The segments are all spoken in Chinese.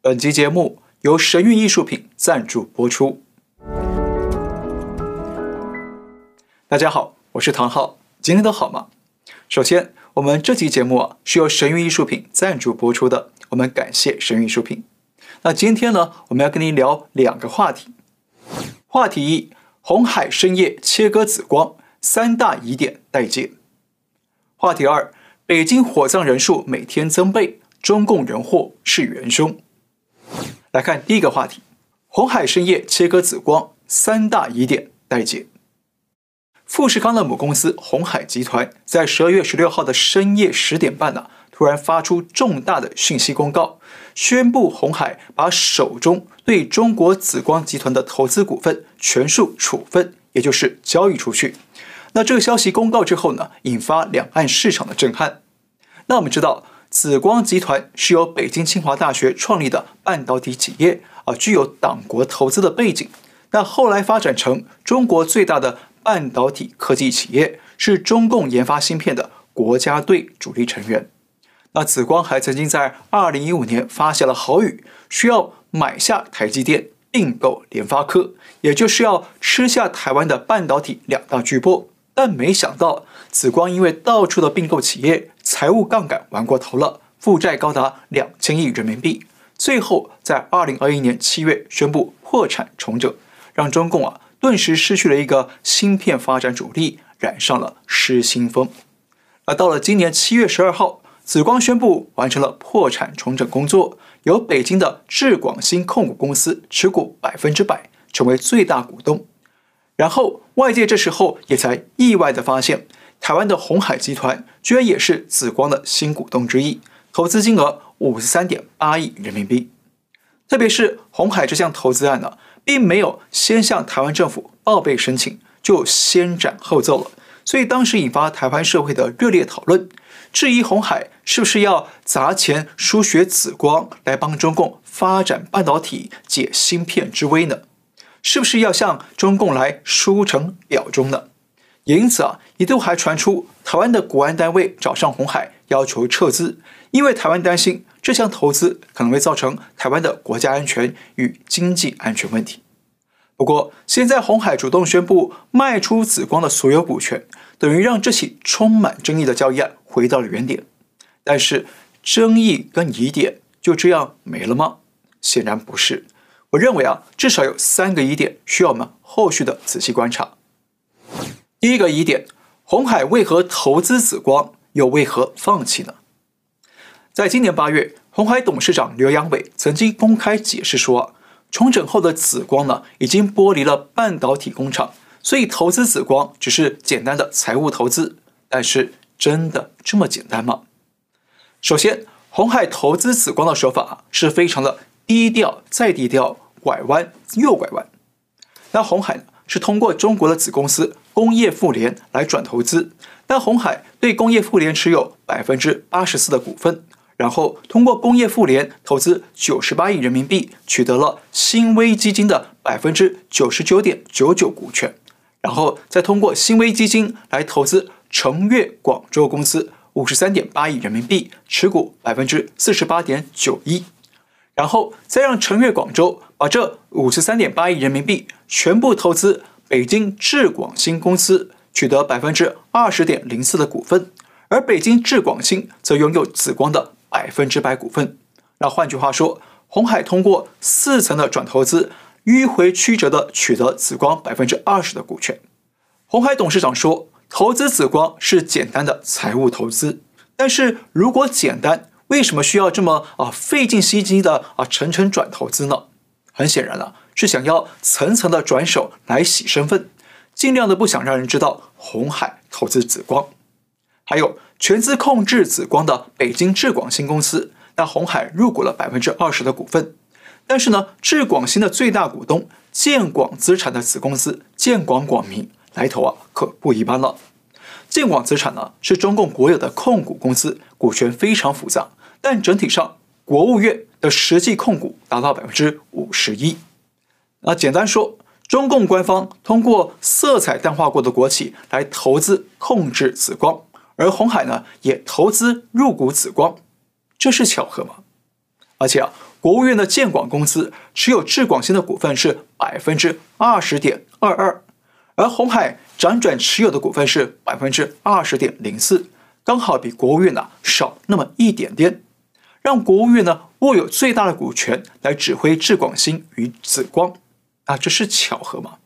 本集节目由神韵艺术品赞助播出。大家好，我是唐浩，今天都好吗？首先，我们这期节目啊是由神韵艺术品赞助播出的，我们感谢神韵艺术品。那今天呢，我们要跟您聊两个话题。话题一：红海深夜切割紫光，三大疑点待解。话题二：北京火葬人数每天增倍，中共人祸是元凶。来看第一个话题：鸿海深夜切割紫光，三大疑点待解。富士康的母公司鸿海集团在十二月十六号的深夜十点半呢、突然发出重大的讯息公告，宣布鸿海把手中对中国紫光集团的投资股份全数处分，也就是交易出去。那这个消息公告之后呢，引发两岸市场的震撼。那我们知道，紫光集团是由北京清华大学创立的半导体企业啊，具有党国投资的背景。那后来发展成中国最大的半导体科技企业，是中共研发芯片的国家队主力成员。那紫光还曾经在二零一五年发下了豪语，需要买下台积电，并购联发科，也就是要吃下台湾的半导体两大巨擘。但没想到，紫光因为到处的并购企业，财务杠杆玩过头了，负债高达两千亿人民币，最后在二零二一年七月宣布破产重整，让中共啊顿时失去了一个芯片发展主力，染上了失心疯。而到了今年七月十二号，紫光宣布完成了破产重整工作，由北京的智广新控股公司持股百分之百，成为最大股东。然后外界这时候也才意外地发现，台湾的鸿海集团居然也是紫光的新股东之一，投资金额五十三点八亿人民币。特别是鸿海这项投资案呢，并没有先向台湾政府报备申请，就先斩后奏了，所以当时引发台湾社会的热烈讨论，质疑鸿海是不是要砸钱输血紫光来帮中共发展半导体解芯片之危呢？是不是要向中共来输成表忠呢？也因此啊，一度还传出台湾的国安单位找上红海要求撤资，因为台湾担心这项投资可能会造成台湾的国家安全与经济安全问题。不过，现在红海主动宣布卖出紫光的所有股权，等于让这起充满争议的交易案回到了原点。但是，争议跟疑点就这样没了吗？显然不是。我认为啊，至少有三个疑点需要我们后续的仔细观察。第一个疑点，鸿海为何投资紫光，又为何放弃呢？在今年八月，鸿海董事长刘扬伟曾经公开解释说，重整后的紫光呢，已经剥离了半导体工厂，所以投资紫光只是简单的财务投资。但是，真的这么简单吗？首先，鸿海投资紫光的手法是非常的。低调再低调，拐弯又拐弯。那红海呢，是通过中国的子公司工业富联来转投资，但鸿海对工业富联持有百分之八十四的股份，然后通过工业富联投资九十八亿人民币，取得了新威基金的百分之九十九点九九股权，然后再通过新威基金来投资成越广州公司五十三点八亿人民币，持股百分之四十八点九一。然后再让成越广州把这五十三点八亿人民币全部投资北京智广芯公司，取得百分之二十点零四的股份，而北京智广芯则拥有紫光的百分之百股份。那换句话说，鸿海通过四层的转投资，迂回曲折地取得紫光百分之二十的股权。鸿海董事长说，投资紫光是简单的财务投资，但是如果简单，为什么需要这么啊费尽心机的啊层层转投资呢？很显然了，是想要层层的转手来洗身份，尽量的不想让人知道红海投资紫光。还有全资控制紫光的北京智广新公司，那红海入股了百分之二十的股份，但是呢，智广新的最大股东建广资产的子公司建广广明来头啊可不一般了。建广资产呢是中共国有的控股公司，股权非常复杂。但整体上，国务院的实际控股达到百分之五十一。那简单说，中共官方通过色彩淡化过的国企来投资控制紫光，而鸿海呢也投资入股紫光，这是巧合吗？而且啊，国务院的建广公司持有智广新的股份是百分之二十点二二，而鸿海辗转持有的股份是百分之二十点零四，刚好比国务院呢少那么一点点，让国务院呢握有最大的股权来指挥智广新与紫光，啊，这是巧合吗？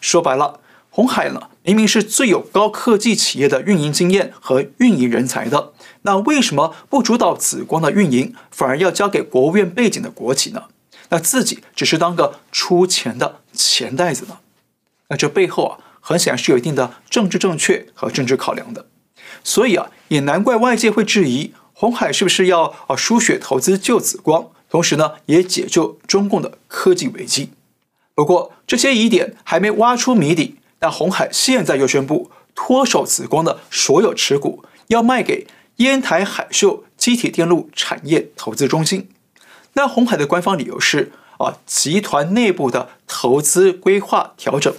说白了，红海呢明明是最有高科技企业的运营经验和运营人才的。那为什么不主导紫光的运营，反而要交给国务院背景的国企呢？那自己只是当个出钱的钱袋子呢？那这背后啊，很显然是有一定的政治正确和政治考量的。所以啊，也难怪外界会质疑鸿海是不是要啊输血投资救紫光，同时呢，也解救中共的科技危机。不过这些疑点还没挖出谜底，但鸿海现在又宣布脱手紫光的所有持股，要卖给。烟台海秀机体电路产业投资中心，那红海的官方理由是啊，集团内部的投资规划调整，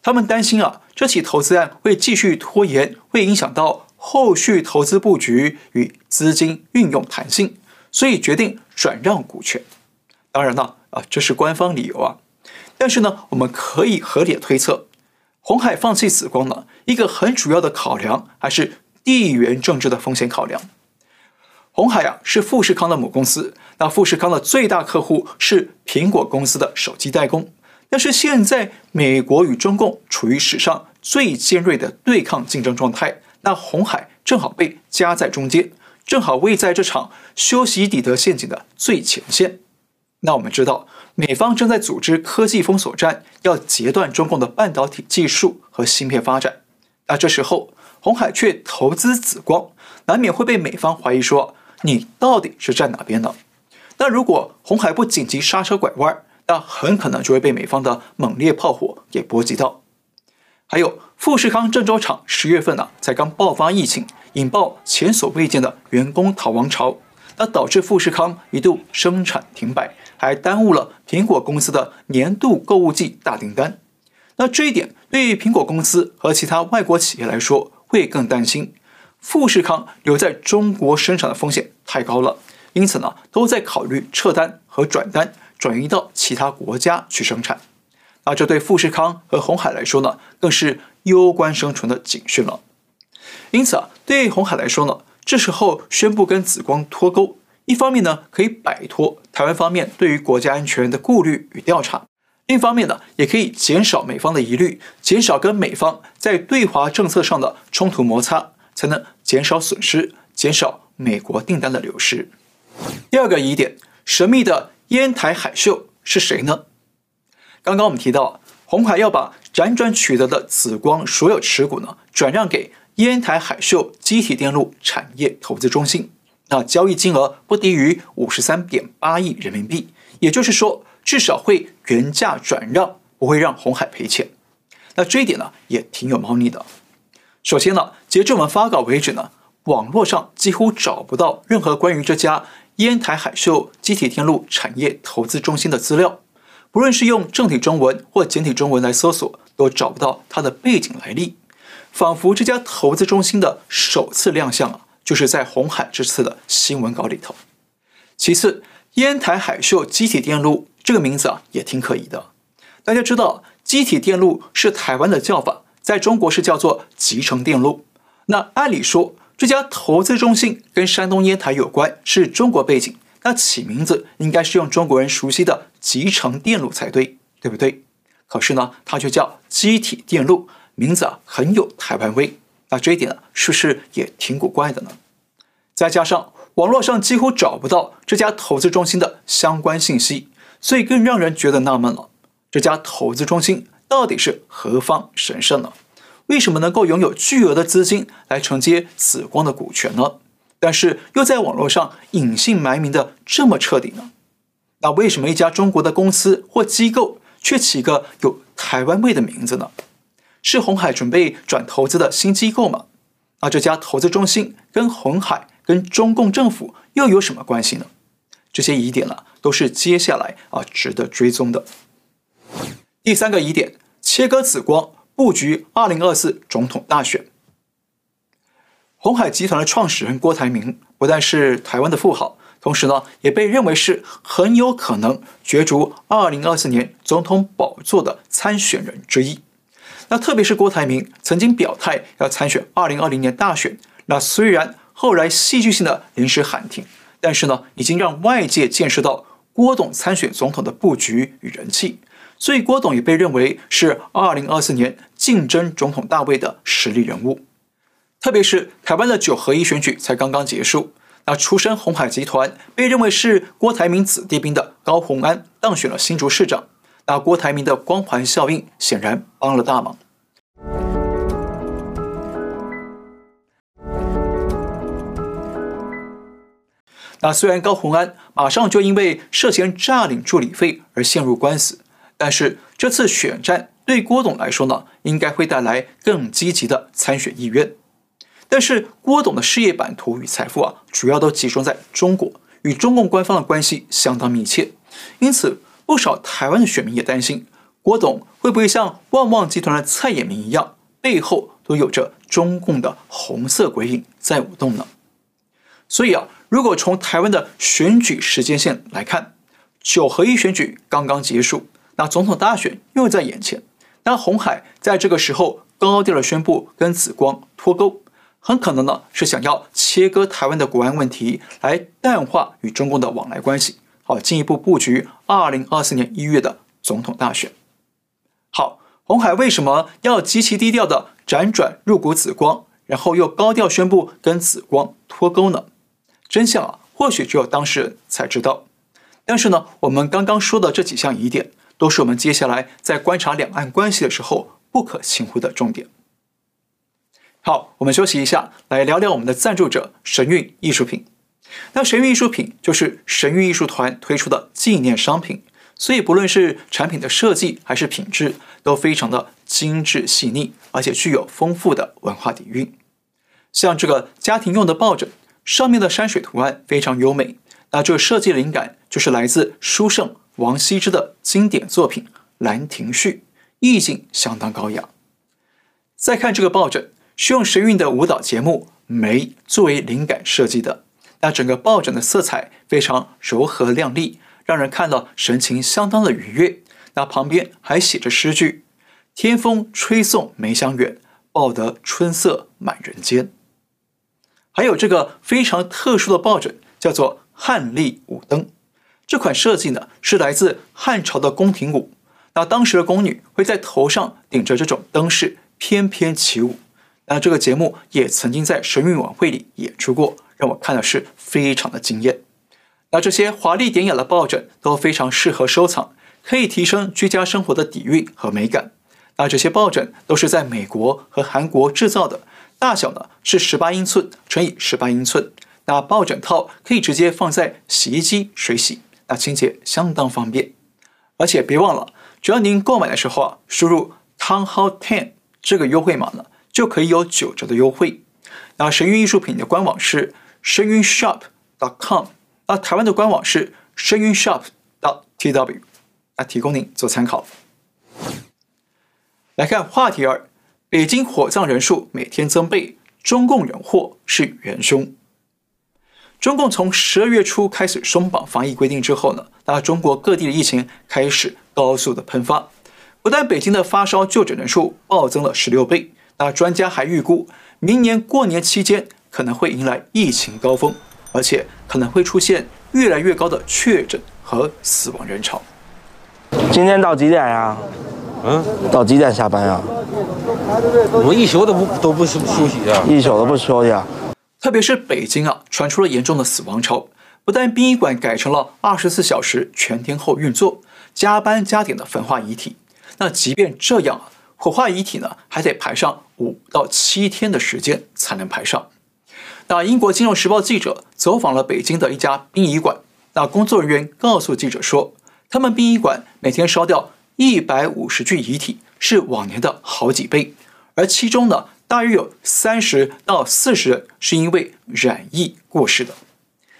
他们担心啊，这起投资案会继续拖延，会影响到后续投资布局与资金运用弹性，所以决定转让股权。当然了啊，这是官方理由啊，但是呢，我们可以合理推测，鸿海放弃紫光呢，一个很主要的考量还是。地缘政治的风险考量，鸿海啊是富士康的母公司，那富士康的最大客户是苹果公司的手机代工。但是现在美国与中共处于史上最尖锐的对抗竞争状态，那红海正好被夹在中间，正好位在这场修昔底德陷阱的最前线。那我们知道，美方正在组织科技封锁战，要截断中共的半导体技术和芯片发展。那这时候，红海却投资紫光，难免会被美方怀疑说，你到底是站哪边的？那如果红海不紧急刹车拐弯，那很可能就会被美方的猛烈炮火给波及到。还有富士康郑州厂十月份呢、啊，才刚爆发疫情，引爆前所未见的员工逃亡潮，那导致富士康一度生产停摆，还耽误了苹果公司的年度购物季大订单。那这一点对于苹果公司和其他外国企业来说，会更担心富士康留在中国生产的风险太高了，因此呢，都在考虑撤单和转单，转移到其他国家去生产。那这对富士康和鸿海来说呢，更是攸关生存的警讯了。因此啊，对红海来说呢，这时候宣布跟紫光脱钩，一方面呢，可以摆脱台湾方面对于国家安全的顾虑与调查。另一方面呢，也可以减少美方的疑虑，减少跟美方在对华政策上的冲突摩擦，才能减少损失，减少美国订单的流失。第二个疑点，神秘的烟台海秀是谁呢？刚刚我们提到，鸿海要把辗转取得的紫光所有持股呢，转让给烟台海秀积体电路产业投资中心，那交易金额不低于五十三点八亿人民币，也就是说。至少会原价转让，不会让鸿海赔钱。那这一点呢，也挺有猫腻的。首先呢，截至我们发稿为止呢，网络上几乎找不到任何关于这家烟台海秀积体电路产业投资中心的资料，不论是用正体中文或简体中文来搜索，都找不到它的背景来历。仿佛这家投资中心的首次亮相啊，就是在鸿海这次的新闻稿里头。其次，烟台海秀积体电路。这个名字啊也挺可疑的。大家知道，积体电路是台湾的叫法，在中国是叫做集成电路。那按理说，这家投资中心跟山东烟台有关，是中国背景，那起名字应该是用中国人熟悉的集成电路才对，对不对？可是呢，它却叫机体电路，名字啊很有台湾味。那这一点，是不是也挺古怪的呢？再加上网络上几乎找不到这家投资中心的相关信息。所以更让人觉得纳闷了，这家投资中心到底是何方神圣呢？为什么能够拥有巨额的资金来承接紫光的股权呢？但是又在网络上隐姓埋名的这么彻底呢？那为什么一家中国的公司或机构却起个有台湾味的名字呢？是鸿海准备转投资的新机构吗？那这家投资中心跟鸿海跟中共政府又有什么关系呢？这些疑点呢、都是接下来啊值得追踪的。第三个疑点，切割紫光布局二零二四总统大选。鸿海集团的创始人郭台铭不但是台湾的富豪，同时呢，也被认为是很有可能角逐二零二四年总统宝座的参选人之一。那特别是郭台铭曾经表态要参选二零二零年大选，那虽然后来戏剧性的临时喊停，但是呢，已经让外界见识到郭董参选总统的布局与人气，所以郭董也被认为是二零二四年竞争总统大位的实力人物。特别是台湾的九合一选举才刚刚结束。那出身鸿海集团，被认为是郭台铭子弟兵的高虹安当选了新竹市长。那郭台铭的光环效应显然帮了大忙。那虽然高虹安马上就因为涉嫌诈领助理费而陷入官司，但是这次选战对郭董来说呢，应该会带来更积极的参选意愿。但是郭董的事业版图与财富啊，主要都集中在中国，与中共官方的关系相当密切，因此不少台湾的选民也担心，郭董会不会像旺旺集团的蔡衍明一样，背后都有着中共的红色鬼影在舞动呢？所以啊，如果从台湾的选举时间线来看，九合一选举刚刚结束，那总统大选又在眼前，那红海在这个时候高调的宣布跟紫光脱钩。很可能呢是想要切割台湾的国安问题，来淡化与中共的往来关系，好进一步布局二零二四年一月的总统大选。好，红海为什么要极其低调的辗转入股紫光，然后又高调宣布跟紫光脱钩呢？真相啊，或许只有当事人才知道。但是呢，我们刚刚说的这几项疑点，都是我们接下来在观察两岸关系的时候不可轻忽的重点。好，我们休息一下，来聊聊我们的赞助者神韵艺术品。那神韵艺术品就是神韵艺术团推出的纪念商品，所以不论是产品的设计还是品质，都非常的精致细腻，而且具有丰富的文化底蕴。像这个家庭用的抱枕，上面的山水图案非常优美。那这个设计灵感就是来自书圣王羲之的经典作品《兰亭序》，意境相当高雅。再看这个抱枕。是用神韵的舞蹈节目《梅》作为灵感设计的。那整个抱枕的色彩非常柔和亮丽，让人看到神情相当的愉悦。那旁边还写着诗句：“天风吹送梅香远，抱得春色满人间。”还有这个非常特殊的抱枕，叫做汉丽舞灯。这款设计呢，是来自汉朝的宫廷舞。那当时的宫女会在头上顶着这种灯饰，翩翩起舞。那这个节目也曾经在神韵晚会里演出过，让我看的是非常的惊艳。那这些华丽典雅的抱枕都非常适合收藏，可以提升居家生活的底蕴和美感。那这些抱枕都是在美国和韩国制造的，大小呢是十八英寸乘以十八英寸。那抱枕套可以直接放在洗衣机水洗，那清洁相当方便。而且别忘了，只要您购买的时候啊，输入 Townhall10 这个优惠码呢。就可以有九折的优惠。那神韵艺术品的官网是神韵 shop.com，那台湾的官网是神韵 shop.tw，那提供您做参考。来看话题二：北京火葬人数每天增倍，中共人祸是元凶。中共从十二月初开始松绑防疫规定之后呢，那中国各地的疫情开始高速的喷发，不但北京的发烧就诊人数暴增了十六倍。那专家还预估，明年过年期间可能会迎来疫情高峰，而且可能会出现越来越高的确诊和死亡人潮。今天到几点呀？嗯，到几点下班呀？我一宿都不都不休休息啊，一宿都不休息啊。特别是北京啊，传出了严重的死亡潮，不但殡仪馆改成了二十四小时全天候运作，加班加点的焚化遗体。那即便这样啊。火化遗体呢，还得排上五到七天的时间才能排上。那英国《金融时报》记者走访了北京的一家殡仪馆，那工作人员告诉记者说，他们殡仪馆每天烧掉一百五十具遗体，是往年的好几倍，而其中呢，大约有三十到四十人是因为染疫过世的。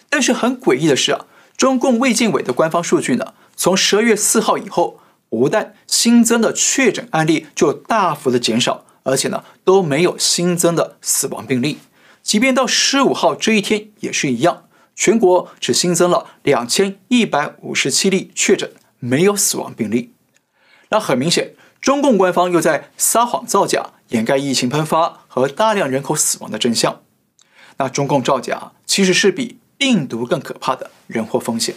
但是很诡异的是啊，中共卫健委的官方数据呢，从十二月四号以后。不但新增的确诊案例就大幅的减少，而且呢都没有新增的死亡病例。即便到十五号这一天也是一样，全国只新增了两千一百五十七例确诊，没有死亡病例。那很明显，中共官方又在撒谎造假，掩盖疫情喷发和大量人口死亡的真相。那中共造假其实是比病毒更可怕的人祸风险。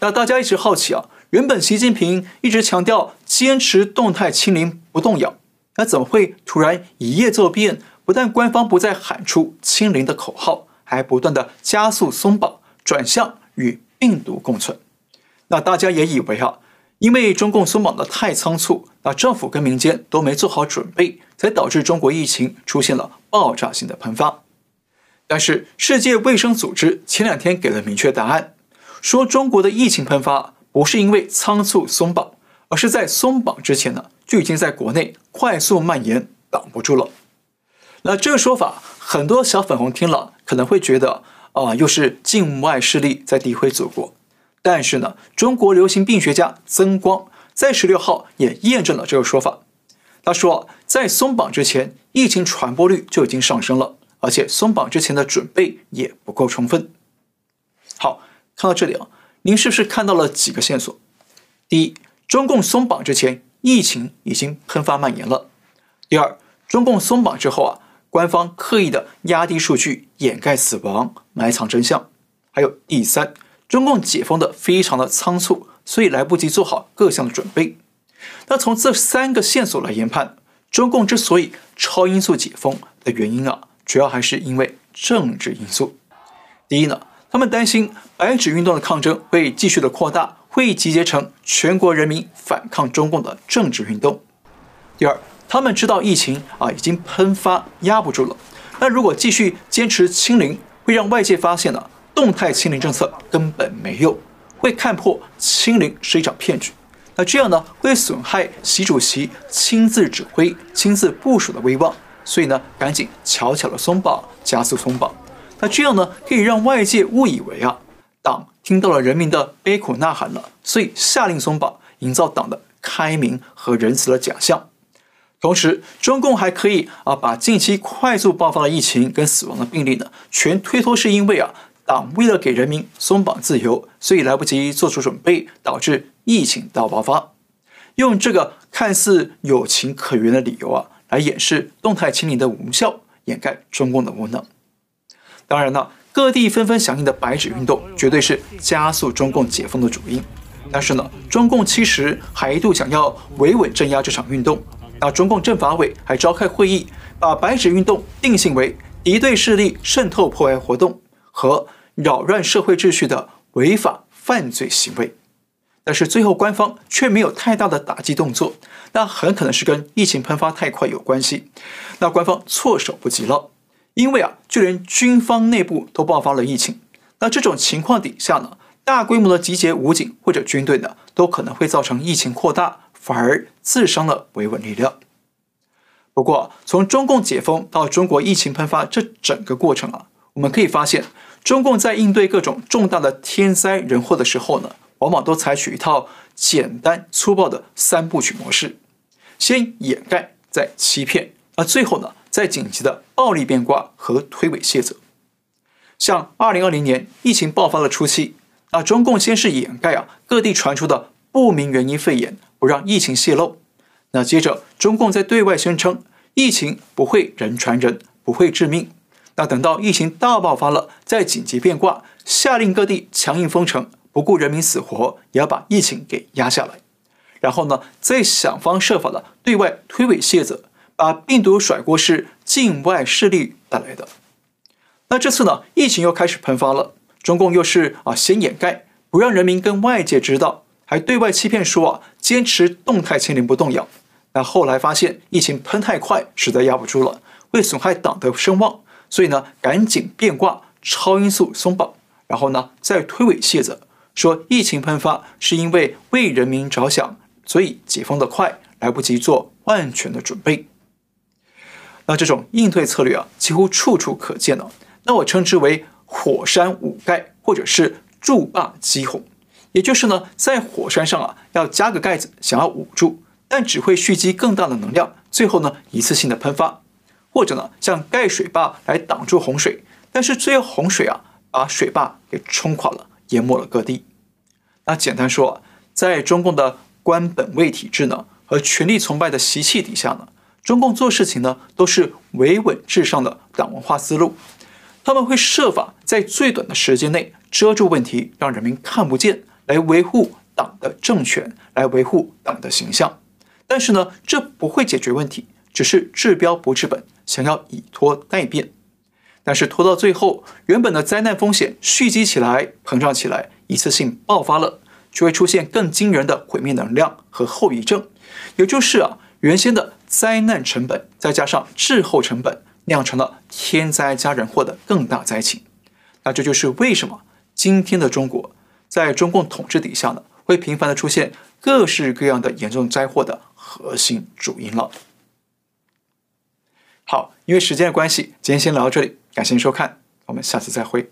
那大家一直好奇啊，原本习近平一直强调坚持动态清零不动摇，那怎么会突然一夜骤变？不但官方不再喊出清零的口号，还不断的加速松绑，转向与病毒共存。那大家也以为啊，因为中共松绑的太仓促，那政府跟民间都没做好准备，才导致中国疫情出现了爆炸性的喷发。但是世界卫生组织前两天给了明确答案，说中国的疫情喷发不是因为仓促松绑，而是在松绑之前呢，就已经在国内快速蔓延，挡不住了。那这个说法，很多小粉红听了可能会觉得啊、又是境外势力在诋毁祖国。但是呢，中国流行病学家曾光在十六号也验证了这个说法。他说，在松绑之前，疫情传播率就已经上升了，而且松绑之前的准备也不够充分。好，看到这里啊，您是不是看到了几个线索？第一，中共松绑之前，疫情已经喷发蔓延了。第二，中共松绑之后啊。官方刻意的压低数据，掩盖死亡，埋藏真相。还有第三，中共解封的非常的仓促，所以来不及做好各项的准备。那从这三个线索来研判，中共之所以超音速解封的原因啊，主要还是因为政治因素。第一呢，他们担心白纸运动的抗争会继续的扩大，会集结成全国人民反抗中共的政治运动。第二。他们知道疫情啊已经喷发压不住了，那如果继续坚持清零，会让外界发现呢，动态清零政策根本没用，会看破清零是一场骗局。那这样呢，会损害习主席亲自指挥、亲自部署的威望。所以呢，赶紧悄悄的松绑，加速松绑。那这样呢，可以让外界误以为啊，党听到了人民的悲苦呐喊了，所以下令松绑，营造党的开明和仁慈的假象。同时，中共还可以啊，把近期快速爆发的疫情跟死亡的病例呢，全推脱是因为啊，党为了给人民松绑自由，所以来不及做出准备，导致疫情大爆发。用这个看似有情可原的理由啊，来掩饰动态清零的无效，掩盖中共的无能。当然了，各地纷纷响应的白纸运动，绝对是加速中共解封的主因。但是呢，中共其实还一度想要维稳镇压这场运动。那中共政法委还召开会议，把白纸运动定性为敌对势力渗透破坏活动和扰乱社会秩序的违法犯罪行为，但是最后官方却没有太大的打击动作，那很可能是跟疫情喷发太快有关系。那官方措手不及了，因为啊，就连军方内部都爆发了疫情，那这种情况底下呢，大规模的集结武警或者军队呢，都可能会造成疫情扩大。反而自伤了维稳力量。不过，从中共解封到中国疫情喷发这整个过程啊，我们可以发现，中共在应对各种重大的天灾人祸的时候呢，往往都采取一套简单粗暴的三部曲模式：先掩盖，再欺骗，而最后呢，在紧急的暴力变卦和推诿卸责。像二零二零年疫情爆发的初期，啊，中共先是掩盖啊各地传出的不明原因肺炎。不让疫情泄露，那接着中共在对外宣称疫情不会人传人，不会致命。那等到疫情大爆发了，再紧急变卦，下令各地强硬封城，不顾人民死活，也要把疫情给压下来。然后呢，再想方设法的对外推诿卸责，把病毒甩锅是境外势力带来的。那这次呢，疫情又开始喷发了，中共又是啊先掩盖，不让人民跟外界知道。还对外欺骗说啊，坚持动态清零不动摇。那后来发现疫情喷太快，实在压不住了，会损害党的声望，所以呢，赶紧变卦，超音速松绑，然后呢，再推诿卸责，说疫情喷发是因为为人民着想，所以解封的快，来不及做万全的准备。那这种应对策略啊，几乎处处可见了。那我称之为火山捂盖，或者是筑坝击洪。也就是呢，在火山上啊，要加个盖子，想要捂住，但只会蓄积更大的能量，最后呢，一次性的喷发；或者呢，像盖水坝来挡住洪水，但是最后洪水啊，把水坝给冲垮了，淹没了各地。那简单说，在中共的官本位体制呢和权力崇拜的习气底下呢，中共做事情呢都是维稳至上的党文化思路，他们会设法在最短的时间内遮住问题，让人民看不见，来维护党的政权，来维护党的形象。但是呢，这不会解决问题，只是治标不治本，想要以拖待变。但是拖到最后，原本的灾难风险蓄积起来、膨胀起来，一次性爆发了，就会出现更惊人的毁灭能量和后遗症。也就是啊，原先的灾难成本再加上滞后成本，酿成了天灾加人祸的更大灾情。那这就是为什么今天的中国在中共统治底下呢，会频繁的出现各式各样的严重灾祸的核心主因了。好，因为时间的关系，今天先聊到这里。感谢您收看，我们下次再会。